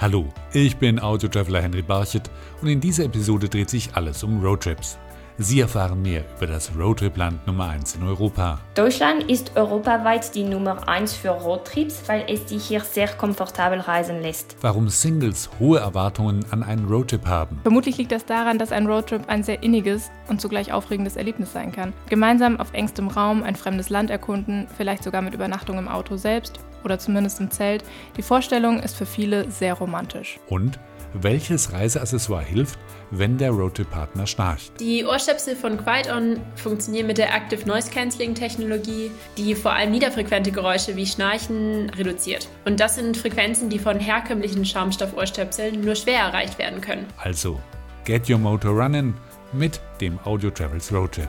Hallo, ich bin Audio-Traveler Henry Barchet und in dieser Episode dreht sich alles um Roadtrips. Sie erfahren mehr über das Roadtrip-Land Nummer 1 in Europa. Deutschland ist europaweit die Nummer 1 für Roadtrips, weil es sich hier sehr komfortabel reisen lässt. Warum Singles hohe Erwartungen an einen Roadtrip haben. Vermutlich liegt das daran, dass ein Roadtrip ein sehr inniges und zugleich aufregendes Erlebnis sein kann. Gemeinsam auf engstem Raum ein fremdes Land erkunden, vielleicht sogar mit Übernachtung im Auto selbst oder zumindest im Zelt. Die Vorstellung ist für viele sehr romantisch. Und welches Reiseaccessoire hilft, wenn der Roadtrip-Partner schnarcht. Die Ohrstöpsel von Quiet-On funktionieren mit der Active Noise Cancelling Technologie, die vor allem niederfrequente Geräusche wie Schnarchen reduziert. Und das sind Frequenzen, die von herkömmlichen Schaumstoff-Ohrstöpseln nur schwer erreicht werden können. Also, get your motor running mit dem Audio Travels Roadtrip.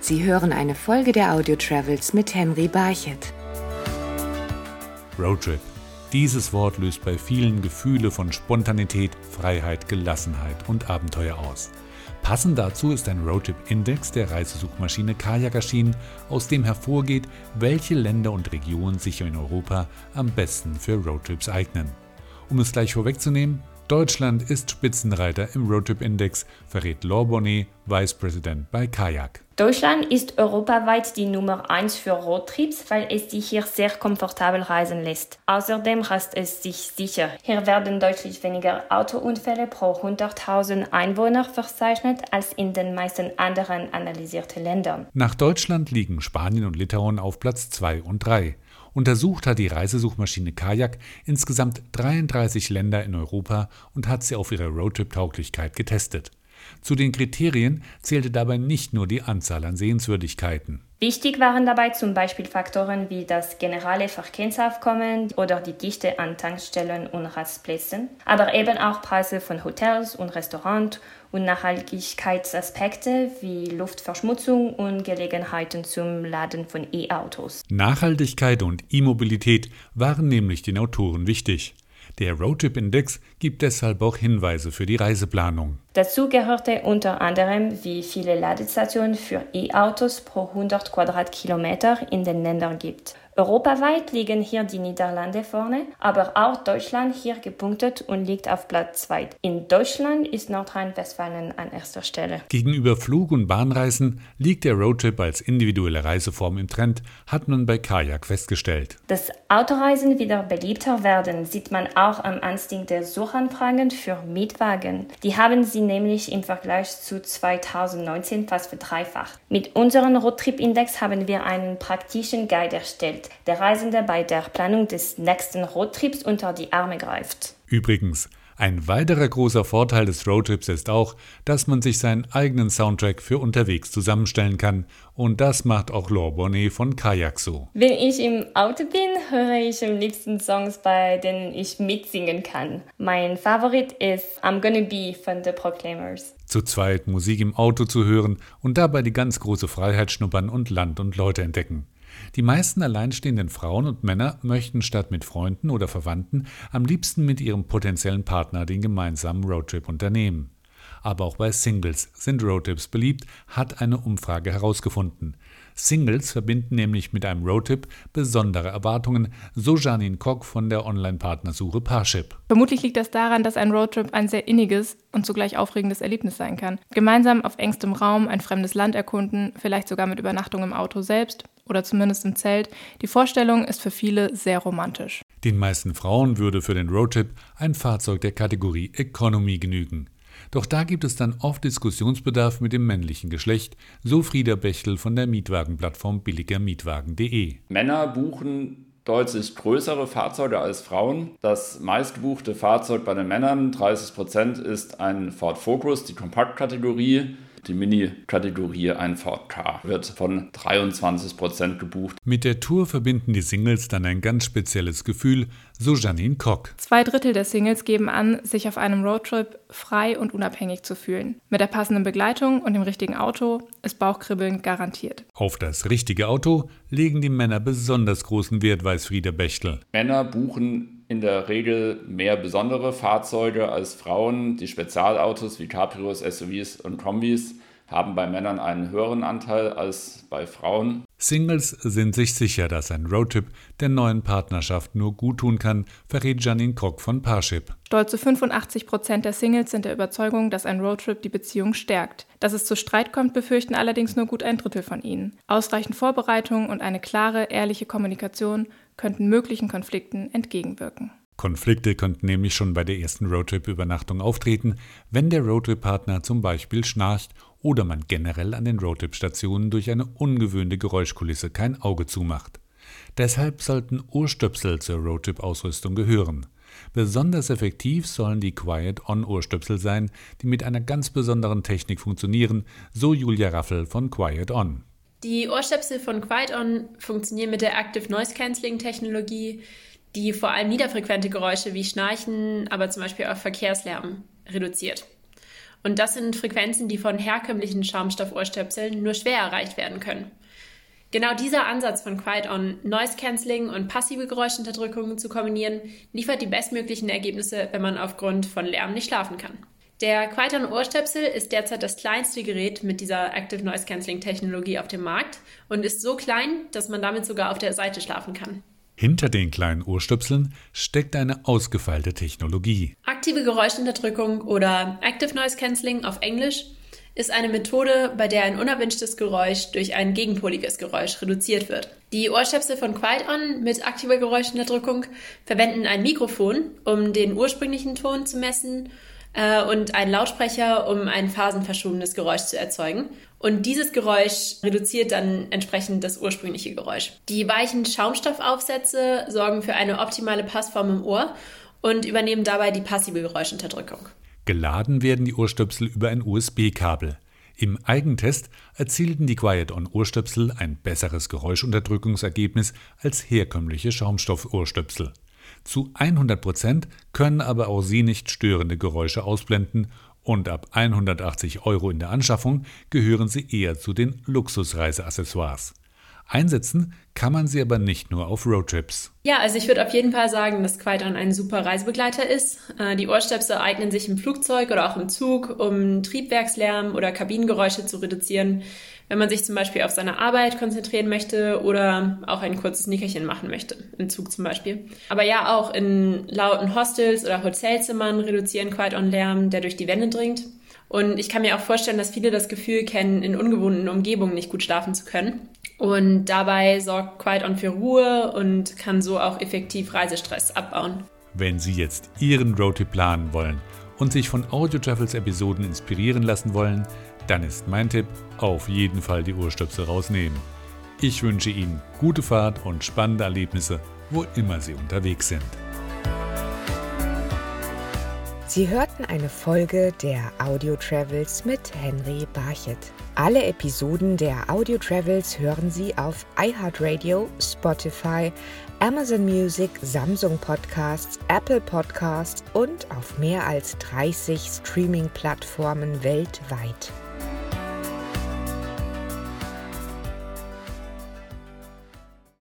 Sie hören eine Folge der Audio Travels mit Henry Barchet. Roadtrip dieses Wort löst bei vielen Gefühle von Spontanität, Freiheit, Gelassenheit und Abenteuer aus. Passend dazu ist ein Roadtrip-Index der Reisesuchmaschine Kajak erschienen, aus dem hervorgeht, welche Länder und Regionen sich in Europa am besten für Roadtrips eignen. Um es gleich vorwegzunehmen, Deutschland ist Spitzenreiter im Roadtrip-Index, verrät Laure Bonnet, Vice President bei Kajak. Deutschland ist europaweit die Nummer 1 für Roadtrips, weil es sich hier sehr komfortabel reisen lässt. Außerdem reist es sich sicher. Hier werden deutlich weniger Autounfälle pro 100.000 Einwohner verzeichnet als in den meisten anderen analysierten Ländern. Nach Deutschland liegen Spanien und Litauen auf Platz 2 und 3. Untersucht hat die Reisesuchmaschine Kajak insgesamt 33 Länder in Europa und hat sie auf ihre Roadtrip-Tauglichkeit getestet. Zu den Kriterien zählte dabei nicht nur die Anzahl an Sehenswürdigkeiten. Wichtig waren dabei zum Beispiel Faktoren wie das generelle Verkehrsaufkommen oder die Dichte an Tankstellen und Rastplätzen, aber eben auch Preise von Hotels und Restaurants und Nachhaltigkeitsaspekte wie Luftverschmutzung und Gelegenheiten zum Laden von E-Autos. Nachhaltigkeit und E-Mobilität waren nämlich den Autoren wichtig. Der Roadtrip-Index gibt deshalb auch Hinweise für die Reiseplanung. Dazu gehörte unter anderem, wie viele Ladestationen für E-Autos pro 100 Quadratkilometer in den Ländern gibt. Europaweit liegen hier die Niederlande vorne, aber auch Deutschland hier gepunktet und liegt auf Platz 2. In Deutschland ist Nordrhein-Westfalen an erster Stelle. Gegenüber Flug- und Bahnreisen liegt der Roadtrip als individuelle Reiseform im Trend, hat man bei Kajak festgestellt. Dass Autoreisen wieder beliebter werden, sieht man auch am Anstieg der Suchanfragen für Mietwagen. Die haben sie nämlich im Vergleich zu 2019 fast verdreifacht. Mit unserem Roadtrip-Index haben wir einen praktischen Guide erstellt der Reisende bei der Planung des nächsten Roadtrips unter die Arme greift. Übrigens, ein weiterer großer Vorteil des Roadtrips ist auch, dass man sich seinen eigenen Soundtrack für unterwegs zusammenstellen kann. Und das macht auch Laure Bonnet von Kajak so. Wenn ich im Auto bin, höre ich am liebsten Songs, bei denen ich mitsingen kann. Mein Favorit ist I'm Gonna Be von The Proclaimers. Zu zweit Musik im Auto zu hören und dabei die ganz große Freiheit schnuppern und Land und Leute entdecken. Die meisten alleinstehenden Frauen und Männer möchten statt mit Freunden oder Verwandten am liebsten mit ihrem potenziellen Partner den gemeinsamen Roadtrip unternehmen. Aber auch bei Singles sind Roadtrips beliebt, hat eine Umfrage herausgefunden. Singles verbinden nämlich mit einem Roadtrip besondere Erwartungen, so Janine Koch von der Online-Partnersuche Parship. Vermutlich liegt das daran, dass ein Roadtrip ein sehr inniges und zugleich aufregendes Erlebnis sein kann. Gemeinsam auf engstem Raum ein fremdes Land erkunden, vielleicht sogar mit Übernachtung im Auto selbst oder zumindest im Zelt. Die Vorstellung ist für viele sehr romantisch. Den meisten Frauen würde für den Roadtrip ein Fahrzeug der Kategorie Economy genügen. Doch da gibt es dann oft Diskussionsbedarf mit dem männlichen Geschlecht, so Frieda Bechtel von der Mietwagenplattform billigermietwagen.de. Männer buchen deutlich größere Fahrzeuge als Frauen. Das meistgebuchte Fahrzeug bei den Männern, 30 Prozent, ist ein Ford Focus, die Kompaktkategorie. Die Mini-Kategorie ein Ford Car wird von 23% gebucht. Mit der Tour verbinden die Singles dann ein ganz spezielles Gefühl, so Janine Kock. Zwei Drittel der Singles geben an, sich auf einem Roadtrip frei und unabhängig zu fühlen. Mit der passenden Begleitung und dem richtigen Auto ist Bauchkribbeln garantiert. Auf das richtige Auto legen die Männer besonders großen Wert, weiß Frieda Bechtel. Männer buchen in der Regel mehr besondere Fahrzeuge als Frauen. Die Spezialautos wie Cabrios, SUVs und Kombis haben bei Männern einen höheren Anteil als bei Frauen. Singles sind sich sicher, dass ein Roadtrip der neuen Partnerschaft nur gut tun kann, verrät Janine Krock von Parship. Stolze 85 Prozent der Singles sind der Überzeugung, dass ein Roadtrip die Beziehung stärkt. Dass es zu Streit kommt, befürchten allerdings nur gut ein Drittel von ihnen. Ausreichend Vorbereitung und eine klare, ehrliche Kommunikation könnten möglichen Konflikten entgegenwirken. Konflikte könnten nämlich schon bei der ersten Roadtrip-Übernachtung auftreten, wenn der Roadtrip-Partner zum Beispiel schnarcht oder man generell an den Roadtrip-Stationen durch eine ungewöhnte Geräuschkulisse kein Auge zumacht. Deshalb sollten Ohrstöpsel zur Roadtrip-Ausrüstung gehören. Besonders effektiv sollen die Quiet-On-Ohrstöpsel sein, die mit einer ganz besonderen Technik funktionieren, so Julia Raffel von Quiet On. Die Ohrstöpsel von Quiet On funktionieren mit der Active Noise Cancelling Technologie, die vor allem niederfrequente Geräusche wie Schnarchen, aber zum Beispiel auch Verkehrslärm reduziert. Und das sind Frequenzen, die von herkömmlichen Schaumstoffohrstöpseln nur schwer erreicht werden können. Genau dieser Ansatz von Quiet On Noise Cancelling und passive Geräuschunterdrückung zu kombinieren, liefert die bestmöglichen Ergebnisse, wenn man aufgrund von Lärm nicht schlafen kann. Der Quiet On Ohrstöpsel ist derzeit das kleinste Gerät mit dieser Active Noise Cancelling Technologie auf dem Markt und ist so klein, dass man damit sogar auf der Seite schlafen kann. Hinter den kleinen Ohrstöpseln steckt eine ausgefeilte Technologie. Aktive Geräuschunterdrückung oder Active Noise Cancelling auf Englisch ist eine Methode, bei der ein unerwünschtes Geräusch durch ein gegenpoliges Geräusch reduziert wird. Die Ohrstöpsel von Quiet-On mit aktiver Geräuschunterdrückung verwenden ein Mikrofon, um den ursprünglichen Ton zu messen äh, und einen Lautsprecher, um ein phasenverschobenes Geräusch zu erzeugen. Und dieses Geräusch reduziert dann entsprechend das ursprüngliche Geräusch. Die weichen Schaumstoffaufsätze sorgen für eine optimale Passform im Ohr und übernehmen dabei die passive Geräuschunterdrückung. Geladen werden die Ohrstöpsel über ein USB-Kabel. Im Eigentest erzielten die Quiet-On-Ohrstöpsel ein besseres Geräuschunterdrückungsergebnis als herkömmliche Schaumstoff-Ohrstöpsel. Zu 100 Prozent können aber auch sie nicht störende Geräusche ausblenden und ab 180 Euro in der Anschaffung gehören sie eher zu den Luxusreiseaccessoires. Einsetzen kann man sie aber nicht nur auf Roadtrips. Ja, also ich würde auf jeden Fall sagen, dass Quaiton ein super Reisebegleiter ist. Äh, die Ohrstöpsel eignen sich im Flugzeug oder auch im Zug, um Triebwerkslärm oder Kabinengeräusche zu reduzieren, wenn man sich zum Beispiel auf seine Arbeit konzentrieren möchte oder auch ein kurzes Nickerchen machen möchte, im Zug zum Beispiel. Aber ja, auch in lauten Hostels oder Hotelzimmern reduzieren Quaiton Lärm, der durch die Wände dringt. Und ich kann mir auch vorstellen, dass viele das Gefühl kennen, in ungewohnten Umgebungen nicht gut schlafen zu können. Und dabei sorgt Quiet On für Ruhe und kann so auch effektiv Reisestress abbauen. Wenn Sie jetzt Ihren Roadtrip planen wollen und sich von Audio Travels Episoden inspirieren lassen wollen, dann ist mein Tipp, auf jeden Fall die Ohrstöpsel rausnehmen. Ich wünsche Ihnen gute Fahrt und spannende Erlebnisse, wo immer Sie unterwegs sind. Sie hörten eine Folge der Audio Travels mit Henry Barchet. Alle Episoden der Audio Travels hören Sie auf iHeartRadio, Spotify, Amazon Music, Samsung Podcasts, Apple Podcasts und auf mehr als 30 Streaming-Plattformen weltweit.